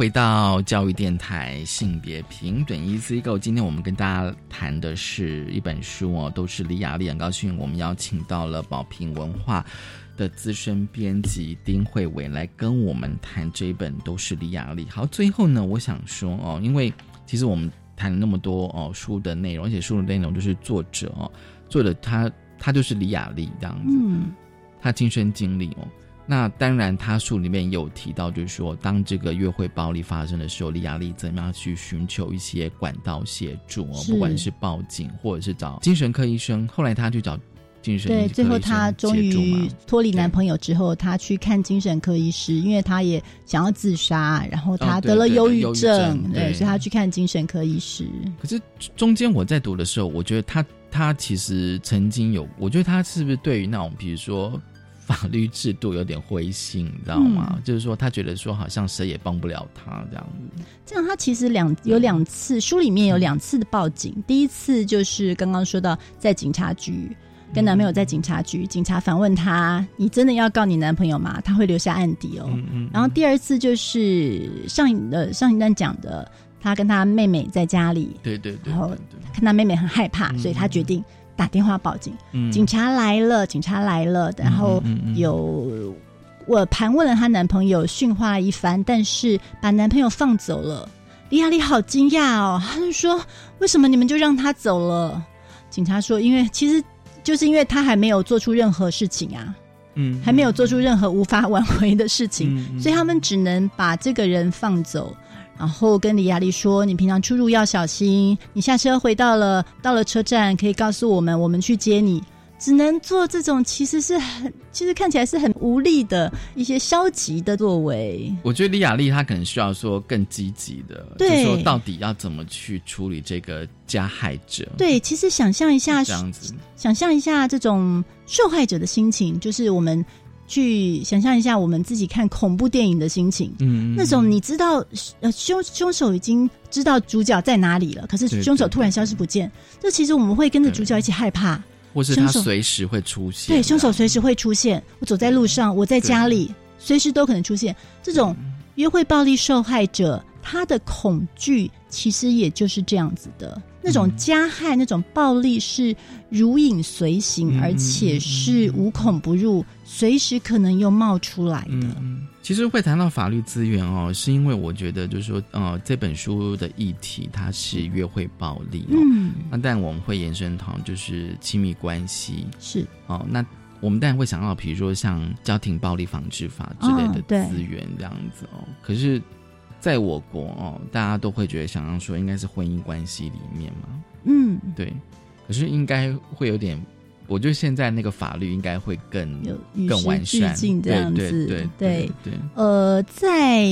回到教育电台性别平等 E C Go。今天我们跟大家谈的是一本书哦，都是李雅丽。很高兴我们邀请到了宝瓶文化的资深编辑丁慧伟来跟我们谈这一本都是李雅丽。好，最后呢，我想说哦，因为其实我们谈了那么多哦书的内容，而且书的内容就是作者哦，作者他他就是李雅丽这样子，他亲身经历哦。那当然，他书里面有提到，就是说，当这个约会暴力发生的时候，李亚丽怎么样去寻求一些管道协助哦，不管是报警或者是找精神科医生。后来他去找精神对，科最后医生她终协助于嘛脱离男朋友之后，她去看精神科医师，因为她也想要自杀，然后她哦对得了忧郁症对，对所以她去看精神科医师。可是中间我在读的时候，我觉得他他其实曾经有，我觉得他是不是对于那种比如说法律制度有点灰心，你知道吗？嗯就是说他觉得说好像谁也帮不了他这样子。这样，他其实两有两次，书里面有两次的报警。第一次就是刚刚说到在警察局跟男朋友在警察局，警察反问他：“你真的要告你男朋友吗？”他会留下案底哦。嗯然后第二次就是上一呃上一段讲的，他跟他妹妹在家里，对对对然后看他妹妹很害怕，所以他决定打电话报警。嗯警察来了，警察来了，然后有我盘问了她男朋友，训话一番，但是把男朋友放走了。李亚丽好惊讶哦，她就说：“为什么你们就让他走了？”警察说：“因为其实就是因为他还没有做出任何事情啊，嗯还没有做出任何无法挽回的事情，嗯嗯所以他们只能把这个人放走。”然后跟李亚丽说：“你平常出入要小心，你下车回到了到了车站，可以告诉我们，我们去接你。”只能做这种其实是很，其实看起来是很无力的一些消极的作为。我觉得李雅丽她可能需要说更积极的，就是说到底要怎么去处理这个加害者。对，其实想象一下，这样子，想象一下这种受害者的心情，就是我们去想象一下我们自己看恐怖电影的心情。嗯那种你知道，呃，凶凶手已经知道主角在哪里了，可是凶手突然消失不见，这其实我们会跟着主角一起害怕。或是他随时会出现。对，凶手随时会出现。我走在路上，我在家里，随时都可能出现。这种约会暴力受害者，他的恐惧其实也就是这样子的。那种加害、那种暴力是如影随形，嗯而且是无孔不入，随时可能又冒出来的。嗯，其实会谈到法律资源哦，是因为我觉得就是说，呃，这本书的议题它是约会暴力、哦，嗯，那但我们会延伸到就是亲密关系，是。哦，那我们当然会想到，比如说像家庭暴力防治法之类的资源这样子哦，可是在我国哦，大家都会觉得想象说应该是婚姻关系里面嘛，嗯，对，可是应该会有点。我觉得现在那个法律应该会更与更完善，这样子，对对对对对。呃，在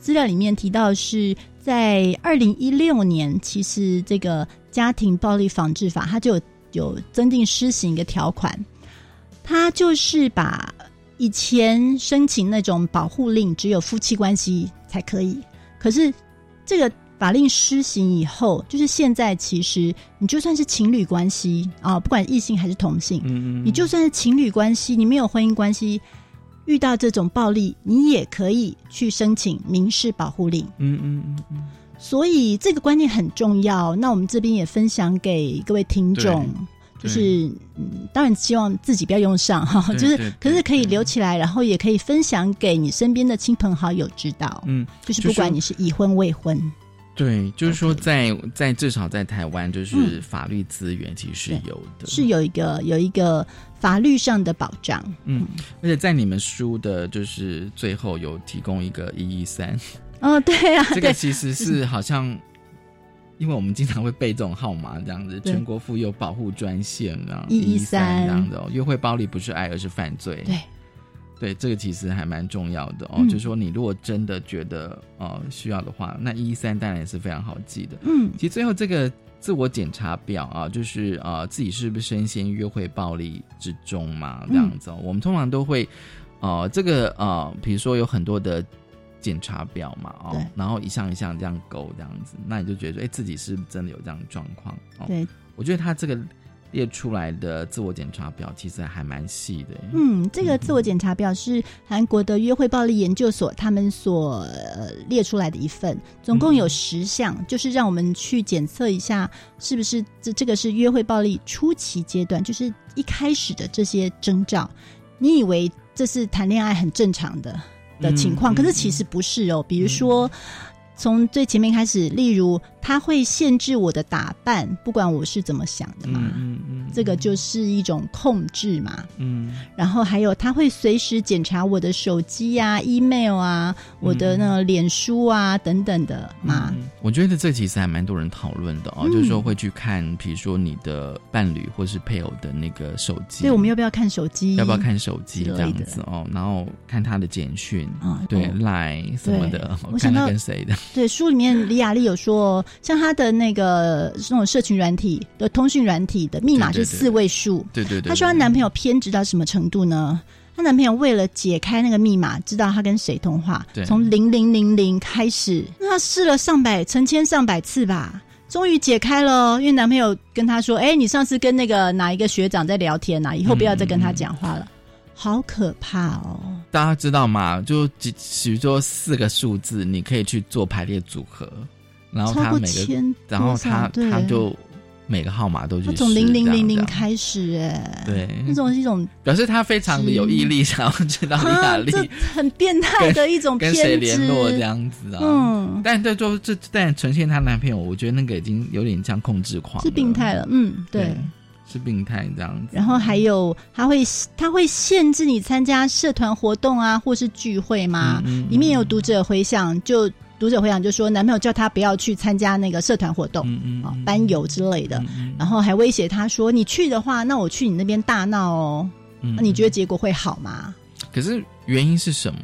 资料里面提到是在二零一六年，其实这个家庭暴力防治法它就有有增订施行一个条款，它就是把以前申请那种保护令只有夫妻关系才可以，可是这个法令施行以后，就是现在其实你就算是情侣关系啊，不管异性还是同性，嗯你就算是情侣关系，你没有婚姻关系，遇到这种暴力，你也可以去申请民事保护令。嗯嗯嗯嗯，所以这个观念很重要。那我们这边也分享给各位听众，就是嗯，当然希望自己不要用上哈，对就是可是可以留起来，然后也可以分享给你身边的亲朋好友知道。嗯，就是不管你是已婚未婚，对，就是说在在至少在台湾，就是法律资源其实是有的，是有一个有一个法律上的保障。嗯，而且在你们书的就是最后有提供一个一一三，哦，对啊，[laughs] 这个其实是好像。因为我们经常会背这种号码，这样子，全国妇幼保护专线，这样113这样子、哦，约会暴力不是爱，而是犯罪。对，对，这个其实还蛮重要的哦。嗯就是说，你如果真的觉得呃需要的话，那一一三当然也是非常好记的。嗯其实最后这个自我检查表啊，就是呃自己是不是深陷约会暴力之中嘛，这样子、哦我们通常都会呃这个呃，比如说有很多的。检查表嘛，哦，然后一项一项这样勾，这样子，那你就觉得，哎，自己是不是真的有这样的状况？哦，对，我觉得他这个列出来的自我检查表其实还蛮细的。嗯，这个自我检查表是韩国的约会暴力研究所他们所、呃、列出来的一份，总共有十项，就是让我们去检测一下是不是这这个是约会暴力初期阶段，就是一开始的这些征兆。你以为这是谈恋爱很正常的的情况，嗯可是其实不是哦。比如说。从最前面开始，例如他会限制我的打扮，不管我是怎么想的嘛。嗯嗯这个就是一种控制嘛。嗯然后还有，他会随时检查我的手机啊、email 啊、我的那个脸书啊等等的嘛。我觉得这其实还蛮多人讨论的哦，嗯就是说会去看，比如说你的伴侣或是配偶的那个手机，对我们要不要看手机？要不要看手机这样子哦？然后看他的简讯啊对哦赖什么的看他我想到跟谁的，对，书里面李雅丽有说，像她的那个那种社群软体的通讯软体的密码是四位数。对对对，她说她男朋友偏执到什么程度呢？她男朋友为了解开那个密码，知道她跟谁通话对，从零零零零开始，那她试了上百、成千上百次吧，终于解开了哦。因为男朋友跟她说：“哎、你上次跟那个哪一个学长在聊天呐、以后不要再跟他讲话了。好可怕哦！大家知道吗？就几，比如说四个数字，你可以去做排列组合，然后他每个，然后他他就每个号码都去从零零零零开始，哎，对那种是一种表示他非常的有毅力，想要知道李雅啊，丽这很变态的一种跟。谁联络这样子啊。嗯，但这就这但呈现她男朋友，我觉得那个已经有点像控制狂，是病态了。嗯，对。是病态这样子。然后还有，他会他会限制你参加社团活动啊，或是聚会吗？嗯里面有读者回想，就读者回想就说，男朋友叫他不要去参加那个社团活动，嗯啊、班游之类的，然后还威胁他说，你去的话，那我去你那边大闹哦。你觉得结果会好吗？可是原因是什么？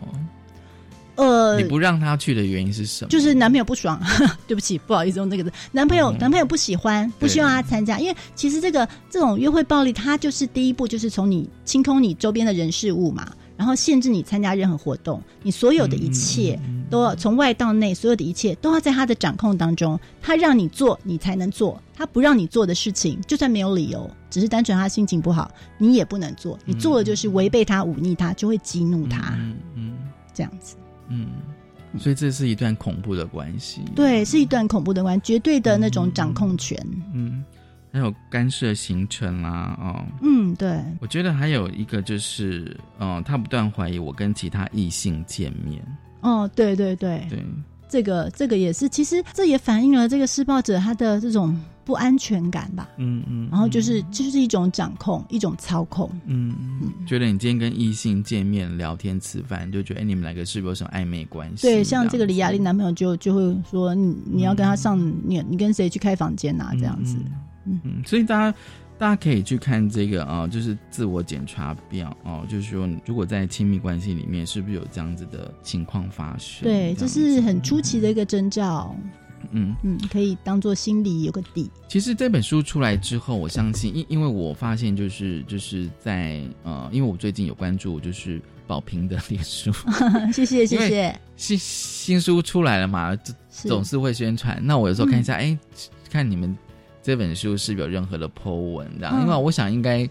呃，你不让他去的原因是什么？就是男朋友不爽，[laughs] 对不起，不好意思用这个字。男朋友、男朋友不喜欢，不希望他参加，因为其实这个这种约会暴力，它就是第一步，就是从你清空你周边的人事物嘛，然后限制你参加任何活动，你所有的一切都要从外到内，所有的一切都要在他的掌控当中。他让你做，你才能做；他不让你做的事情，就算没有理由，只是单纯他心情不好，你也不能做。你做了就是违背他、忤逆他，就会激怒他，嗯嗯，这样子。嗯，所以这是一段恐怖的关系。对，是一段恐怖的关系，绝对的那种掌控权。嗯，还有干涉行程啦，哦，嗯，对。我觉得还有一个就是，哦，他不断怀疑我跟其他异性见面。哦，对对对对，这个这个也是，其实这也反映了这个施暴者他的这种不安全感吧。嗯嗯，然后就是就是一种掌控，一种操控。嗯嗯，觉得你今天跟异性见面聊天吃饭，就觉得哎，你们两个是不是有什么暧昧关系？对，像这个李雅丽男朋友就就会说你你要跟他上，你你跟谁去开房间啊？这样子。嗯嗯，所以大家大家可以去看这个啊、就是自我检查表哦、就是说如果在亲密关系里面是不是有这样子的情况发生？对，这是很出奇的一个征兆。嗯嗯，可以当做心里有个底。其实这本书出来之后，我相信，因因为我发现就是就是在呃，因为我最近有关注就是宝平的脸书，[laughs] 谢谢谢谢。新新书出来了嘛，总是会宣传。那我有时候看一下，嗯哎、看你们这本书是有任何的 Po 文这样？嗯因为我想应该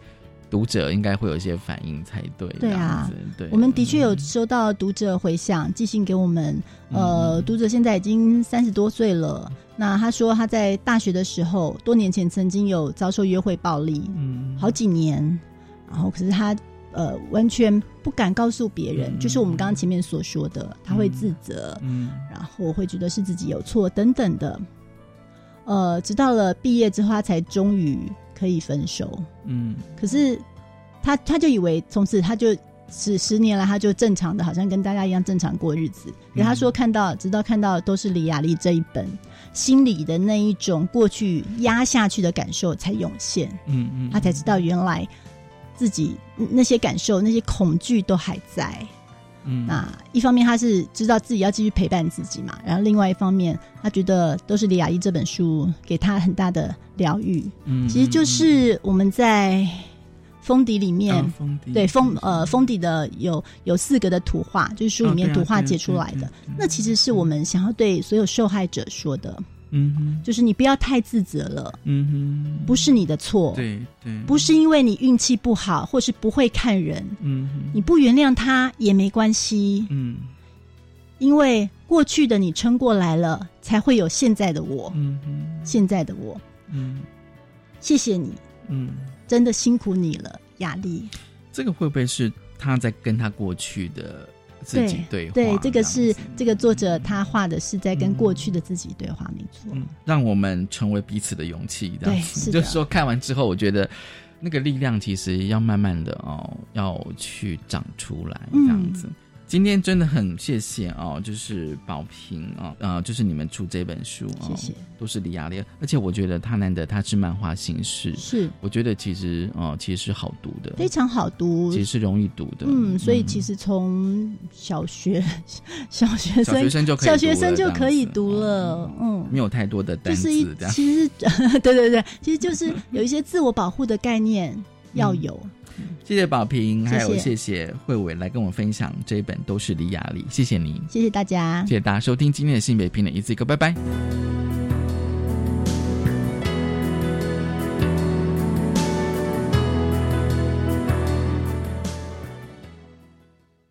读者应该会有一些反应才对。对啊对，我们的确有收到读者回响，寄信给我们。呃，读者现在已经三十多岁了。那他说他在大学的时候，多年前曾经有遭受约会暴力，嗯，好几年，然后可是他呃完全不敢告诉别人，就是我们刚刚前面所说的，他会自责，嗯，然后会觉得是自己有错等等的。呃，直到了毕业之后，他才终于可以分手。嗯可是他他就以为从此他就十十年来他就正常的，好像跟大家一样正常过日子。可他说看到，直到看到都是李雅丽这一本，心里的那一种过去压下去的感受才涌现。嗯嗯，他才知道原来自己那些感受、那些恐惧都还在。嗯，那一方面他是知道自己要继续陪伴自己嘛，然后另外一方面他觉得都是李雅一这本书给他很大的疗愈。嗯。其实就是我们在封底里面，哦封底。对封呃封底的有有四个的图画，就是书里面图画对啊截出来的。对。那其实是我们想要对所有受害者说的，嗯哼，就是你不要太自责了，嗯哼，不是你的错，对对，不是因为你运气不好或是不会看人，嗯哼，你不原谅他也没关系，嗯。因为过去的你撑过来了，才会有现在的我，嗯哼，现在的我，嗯。谢谢你，嗯，真的辛苦你了，雅丽。这个会不会是他在跟他过去的自己对话。对，这个是这个作者他画的是在跟过去的自己对话，没错。嗯让我们成为彼此的勇气。这样对就是说看完之后，我觉得那个力量其实要慢慢的哦，要去长出来，这样子。今天真的很谢谢哦，就是宝平哦，呃，就是你们出这本书哦，谢谢，都是李亚丽，而且我觉得他难得他是漫画形式，是我觉得其实哦，其实是好读的，非常好读，其实是容易读的，嗯，所以其实从小学 [laughs] 小学生小学生就可以小学生就可以读了，嗯。没有太多的单就是一词。其实 [laughs] 对对对，其实就是有一些自我保护的概念要有。谢谢宝平，还有谢谢慧伟来跟我分享这一本都是李雅丽，谢谢你，谢谢大家谢。谢大家收听今天的性别平等一字一个，拜拜。